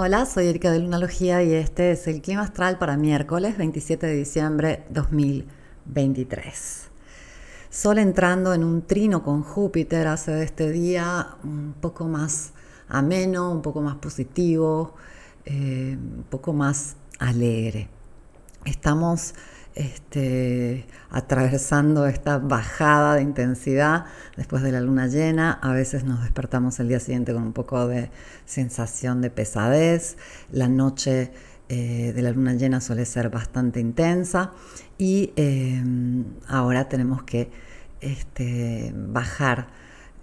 Hola, soy Erika de Lunalogía y este es el clima astral para miércoles 27 de diciembre 2023. Sol entrando en un trino con Júpiter hace de este día un poco más ameno, un poco más positivo, eh, un poco más alegre. Estamos este, atravesando esta bajada de intensidad después de la luna llena. A veces nos despertamos el día siguiente con un poco de sensación de pesadez. La noche eh, de la luna llena suele ser bastante intensa y em, ahora tenemos que este, bajar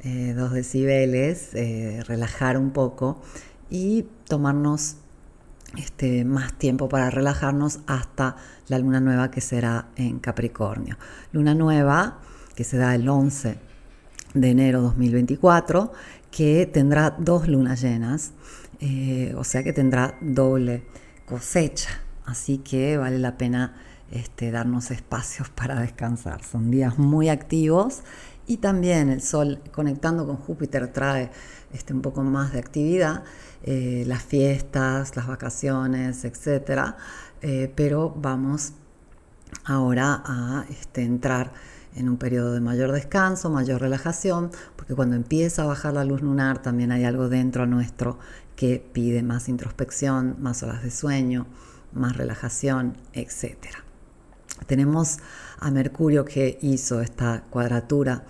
eh, dos decibeles, eh, relajar un poco y tomarnos este, más tiempo para relajarnos hasta la luna nueva que será en Capricornio. Luna nueva que se da el 11 de enero 2024, que tendrá dos lunas llenas, eh, o sea que tendrá doble cosecha. Así que vale la pena este, darnos espacios para descansar. Son días muy activos y también el Sol conectando con Júpiter trae este, un poco más de actividad, eh, las fiestas, las vacaciones, etc. Eh, pero vamos ahora a este, entrar en un periodo de mayor descanso, mayor relajación, porque cuando empieza a bajar la luz lunar también hay algo dentro nuestro que pide más introspección, más horas de sueño, más relajación, etc. Tenemos a Mercurio que hizo esta cuadratura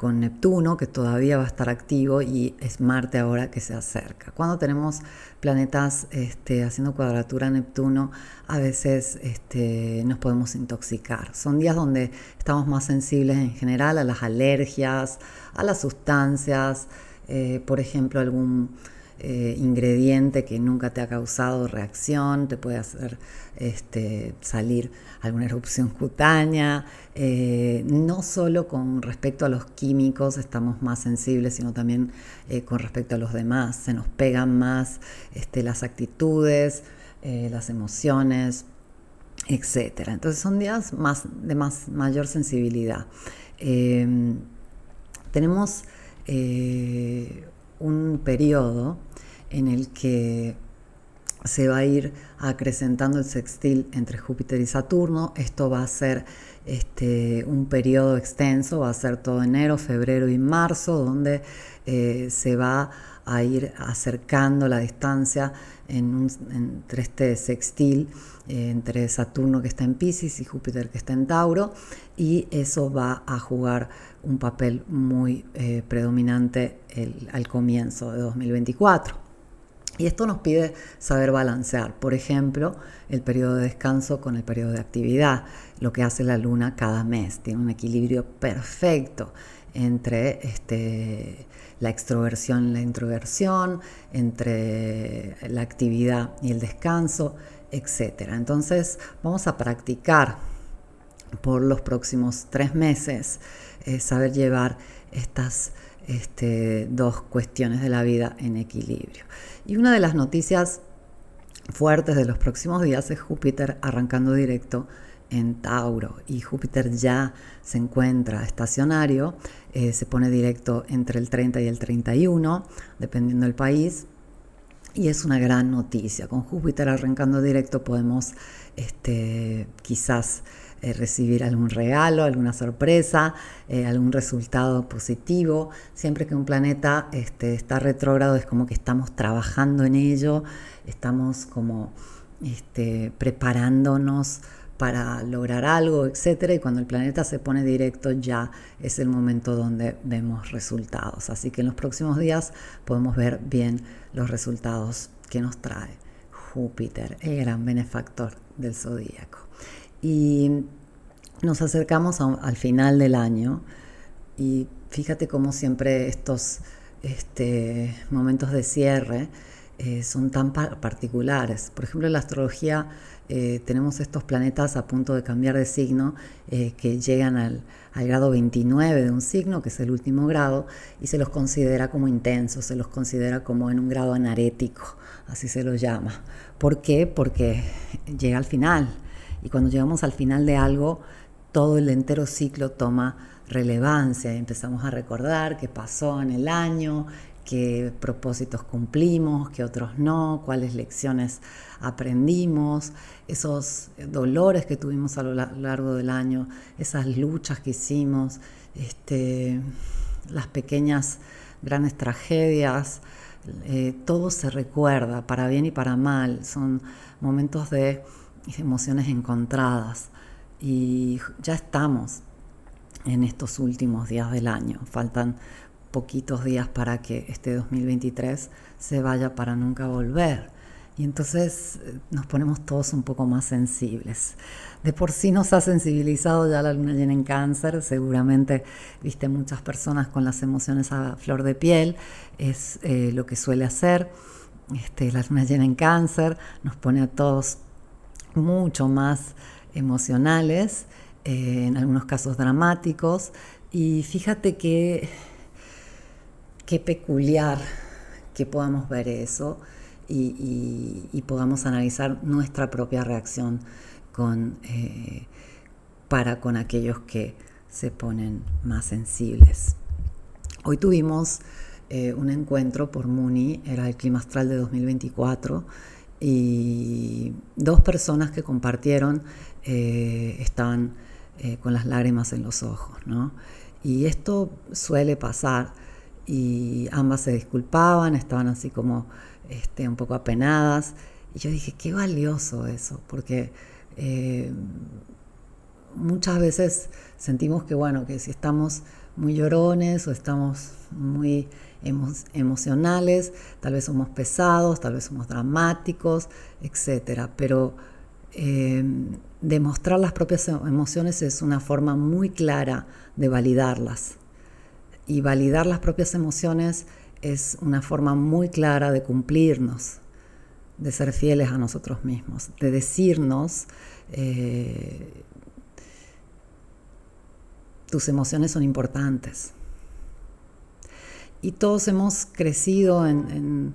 con Neptuno, que todavía va a estar activo, y es Marte ahora que se acerca. Cuando tenemos planetas este, haciendo cuadratura a Neptuno, a veces este, nos podemos intoxicar. Son días donde estamos más sensibles en general a las alergias, a las sustancias, eh, por ejemplo, algún eh, ingrediente que nunca te ha causado reacción, te puede hacer este, salir alguna erupción cutánea. Eh, no solo con respecto a los químicos estamos más sensibles, sino también eh, con respecto a los demás. Se nos pegan más este, las actitudes, las emociones, etc. Entonces son días más, de más, mayor sensibilidad. tenemos un periodo en el que se va a ir acrecentando el sextil entre Júpiter y Saturno. Esto va a ser este, un periodo extenso, va a ser todo enero, febrero y marzo, donde eh, se va a ir acercando la distancia entre este sextil, eh, entre Saturno que está en Pisces y Júpiter que está en Tauro, y eso va a jugar un papel muy eh, predominante al comienzo de 2024. Y esto nos pide saber balancear, por ejemplo, el periodo de descanso con el periodo de actividad, lo que hace la luna cada mes. Tiene un equilibrio perfecto entre este, la extroversión y la introversión, entre la actividad y el descanso, etc. Entonces vamos a practicar por los próximos tres meses eh, saber llevar estas este, dos cuestiones de la vida en equilibrio. Y una de las noticias fuertes de los próximos días es Júpiter arrancando directo en Tauro y Júpiter ya se encuentra estacionario, eh, se pone directo entre el 30 y el 31, dependiendo del país, y es una gran noticia. Con Júpiter arrancando directo podemos este, quizás eh, recibir algún regalo, alguna sorpresa, eh, algún resultado positivo. Siempre que un planeta este, está retrógrado es como que estamos trabajando en ello, estamos como este, preparándonos para lograr algo, etcétera, y cuando el planeta se pone directo ya es el momento donde vemos resultados. Así que en los próximos días podemos ver bien los resultados que nos trae Júpiter, el gran benefactor del zodíaco. Y nos acercamos al final del año y fíjate cómo siempre estos este, momentos de cierre eh, son tan particulares. Por ejemplo, en la astrología eh, tenemos estos planetas a punto de cambiar de signo eh, que llegan al, grado 29 de un signo, que es el último grado, y se los considera como intensos, se los considera como en un grado anarético, así se los llama. ¿Por qué? Porque llega al final y cuando llegamos al final de algo, todo el entero ciclo toma relevancia. Y empezamos a recordar qué pasó en el año, qué propósitos cumplimos, qué otros no, cuáles lecciones aprendimos, esos dolores que tuvimos a lo largo del año, esas luchas que hicimos, este, las pequeñas grandes tragedias, eh, todo se recuerda, para bien y para mal, son momentos de emociones encontradas y ya estamos en estos últimos días del año, faltan poquitos días para que este 2023 se vaya para nunca volver. Y entonces eh, nos ponemos todos un poco más sensibles. De por sí nos ha sensibilizado ya la luna llena en cáncer, seguramente viste muchas personas con las emociones a flor de piel, es eh, lo que suele hacer. Este, la luna llena en cáncer nos pone a todos mucho más emocionales, eh, en algunos casos dramáticos, y fíjate que qué peculiar que podamos ver eso y, podamos analizar nuestra propia reacción con, eh, para con aquellos que se ponen más sensibles. Hoy tuvimos eh, un encuentro por Muni, era el clima astral de 2024, y dos personas que compartieron eh, estaban con las lágrimas en los ojos, ¿no? Y esto suele pasar y ambas se disculpaban, estaban así como este, un poco apenadas. Y yo dije, qué valioso eso, porque eh, muchas veces sentimos que, bueno, que si estamos muy llorones o estamos muy emocionales, tal vez somos pesados, tal vez somos dramáticos, etc. Pero eh, demostrar las propias emociones es una forma muy clara de validarlas y validar las propias emociones es una forma muy clara de cumplirnos, de ser fieles a nosotros mismos, de decirnos, eh, tus emociones son importantes. Y todos hemos crecido en, en,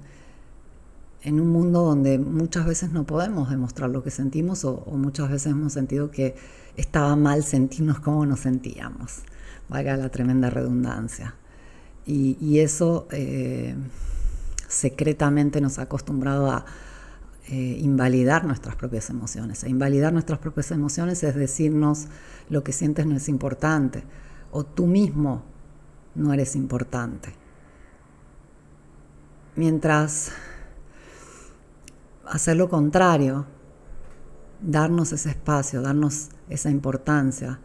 un mundo donde muchas veces no podemos demostrar lo que sentimos o, o muchas veces hemos sentido que estaba mal sentirnos como nos sentíamos valga la tremenda redundancia. Y, eso eh, secretamente nos ha acostumbrado a eh, invalidar nuestras propias emociones. E invalidar nuestras propias emociones es decirnos lo que sientes no es importante o tú mismo no eres importante. Mientras hacer lo contrario, darnos ese espacio, darnos esa importancia,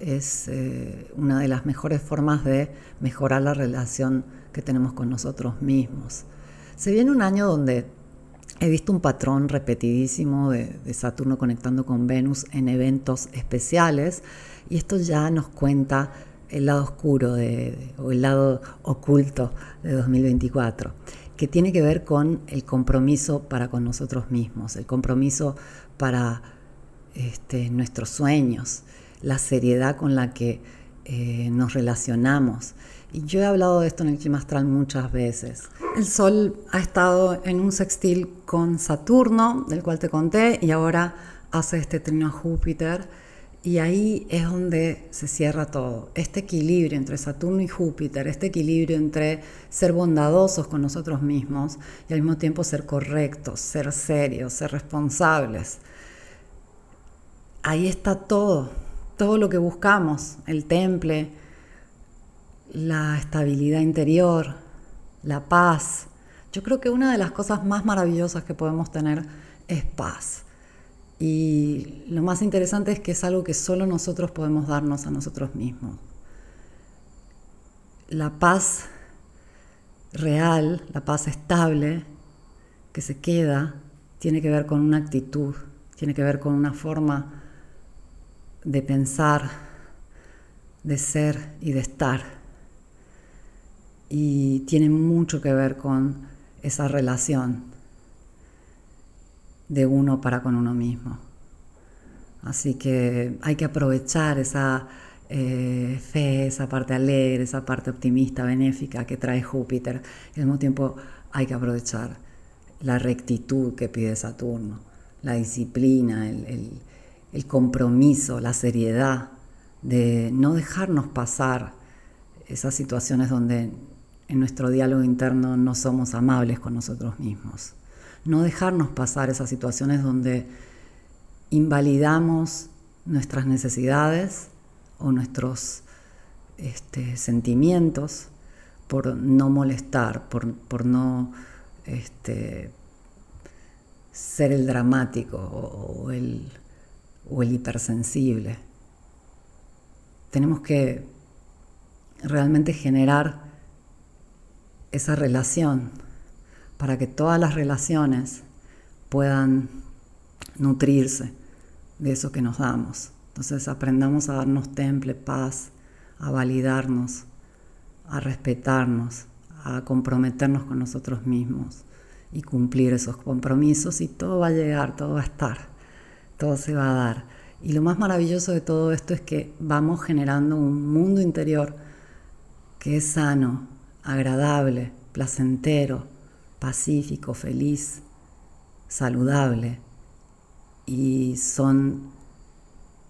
es eh, una de las mejores formas de mejorar la relación que tenemos con nosotros mismos. Se viene un año donde he visto un patrón repetidísimo de, Saturno conectando con Venus en eventos especiales y esto ya nos cuenta el lado oscuro o el lado oculto de 2024, que tiene que ver con el compromiso para con nosotros mismos, el compromiso para este, nuestros sueños la seriedad con la que eh, nos relacionamos. Y yo he hablado de esto en el clima astral muchas veces. El Sol ha estado en un sextil con Saturno, del cual te conté, y ahora hace este trino a Júpiter. Y ahí es donde se cierra todo. Este equilibrio entre Saturno y Júpiter, este equilibrio entre ser bondadosos con nosotros mismos y al mismo tiempo ser correctos, ser serios, ser responsables. Ahí está todo todo lo que buscamos, el temple, la estabilidad interior, la paz. Yo creo que una de las cosas más maravillosas que podemos tener es paz. Y lo más interesante es que es algo que solo nosotros podemos darnos a nosotros mismos. La paz real, la paz estable, que se queda, tiene que ver con una actitud, tiene que ver con una forma de pensar, de ser y de estar. Y tiene mucho que ver con esa relación de uno para con uno mismo. Así que hay que aprovechar esa eh, fe, esa parte alegre, esa parte optimista, benéfica que trae Júpiter. Y al mismo tiempo hay que aprovechar la rectitud que pide Saturno, la disciplina, el el compromiso, la seriedad de no dejarnos pasar esas situaciones donde en nuestro diálogo interno no somos amables con nosotros mismos. No dejarnos pasar esas situaciones donde invalidamos nuestras necesidades o nuestros este, sentimientos por no molestar, por, no este, ser el dramático o, el, o el hipersensible. Tenemos que realmente generar esa relación para que todas las relaciones puedan nutrirse de eso que nos damos. Entonces aprendamos a darnos temple, paz, a validarnos, a respetarnos, a comprometernos con nosotros mismos y cumplir esos compromisos y todo va a llegar, todo va a estar, todo se va a dar. Y lo más maravilloso de todo esto es que vamos generando un mundo interior que es sano, agradable, placentero, pacífico, feliz, saludable. Y son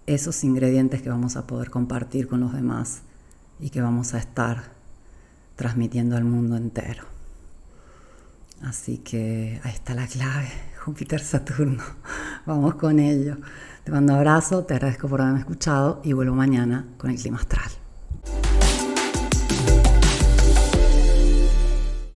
esos ingredientes que vamos a poder compartir con los demás y que vamos a estar transmitiendo al mundo entero. Así que ahí está la clave, Júpiter-Saturno. Vamos con ello. Te mando un abrazo, te agradezco por haberme escuchado y vuelvo mañana con el clima astral.